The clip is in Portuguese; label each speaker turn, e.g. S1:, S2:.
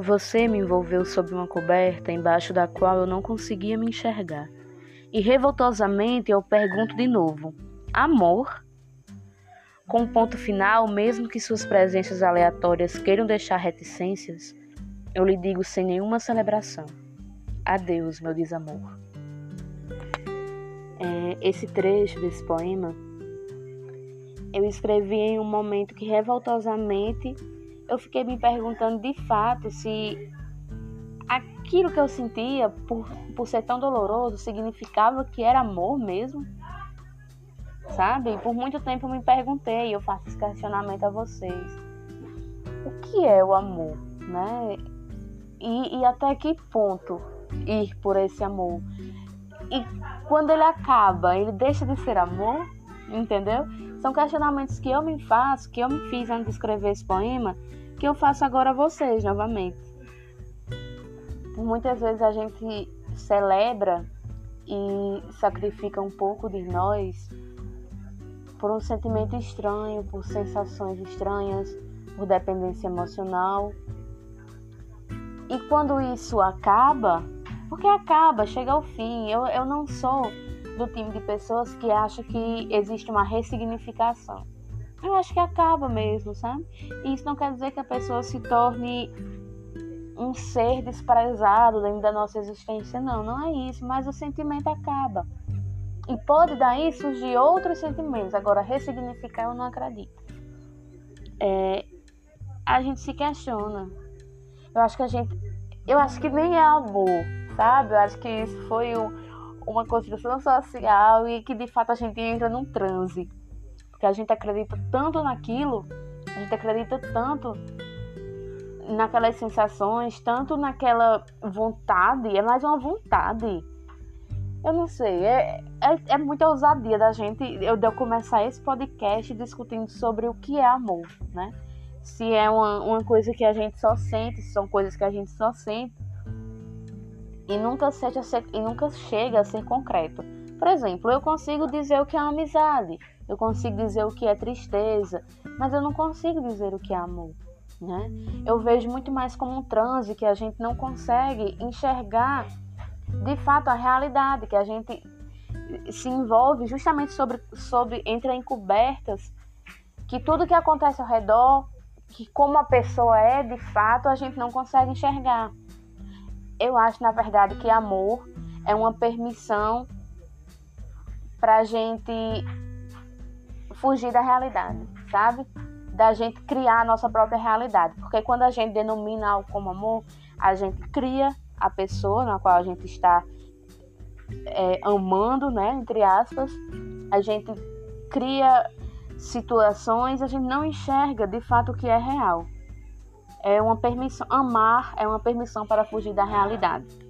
S1: Você me envolveu sob uma coberta embaixo da qual eu não conseguia me enxergar. E revoltosamente eu pergunto de novo: amor? Com o ponto final, mesmo que suas presenças aleatórias queiram deixar reticências, eu lhe digo sem nenhuma celebração: adeus, meu desamor. É, esse trecho desse poema eu escrevi em um momento que revoltosamente eu fiquei me perguntando de fato se aquilo que eu sentia por, por ser tão doloroso significava que era amor mesmo. Sabe? Por muito tempo eu me perguntei, eu faço esse questionamento a vocês. O que é o amor, né? E, e até que ponto ir por esse amor? E quando ele acaba, ele deixa de ser amor, entendeu? São questionamentos que eu me faço, que eu me fiz antes de escrever esse poema, que eu faço agora a vocês novamente. Muitas vezes a gente celebra e sacrifica um pouco de nós por um sentimento estranho, por sensações estranhas, por dependência emocional. E quando isso acaba, porque acaba, chega ao fim, eu, eu não sou do time de pessoas que acha que existe uma ressignificação. Eu acho que acaba mesmo, sabe? E isso não quer dizer que a pessoa se torne um ser desprezado dentro da nossa existência, não, não é isso, mas o sentimento acaba. E pode daí surgir outros sentimentos. Agora, ressignificar eu não acredito. É, a gente se questiona. Eu acho que a gente. Eu acho que nem é amor, sabe? Eu acho que isso foi um uma construção social e que de fato a gente entra num transe. Porque a gente acredita tanto naquilo, a gente acredita tanto naquelas sensações, tanto naquela vontade, é mais uma vontade. Eu não sei, é, é, é muita ousadia da gente eu de eu começar esse podcast discutindo sobre o que é amor, né? Se é uma, uma coisa que a gente só sente, se são coisas que a gente só sente, e nunca, ser, e nunca chega a ser concreto. Por exemplo, eu consigo dizer o que é amizade, eu consigo dizer o que é tristeza, mas eu não consigo dizer o que é amor. Né? Eu vejo muito mais como um transe que a gente não consegue enxergar de fato a realidade, que a gente se envolve justamente sobre, sobre entre encobertas, que tudo que acontece ao redor, que como a pessoa é de fato, a gente não consegue enxergar. Eu acho, na verdade, que amor é uma permissão para a gente fugir da realidade, sabe? Da gente criar a nossa própria realidade. Porque quando a gente denomina algo como amor, a gente cria a pessoa na qual a gente está é, amando, né? Entre aspas. A gente cria situações, a gente não enxerga de fato o que é real é uma permissão, amar é uma permissão para fugir da realidade.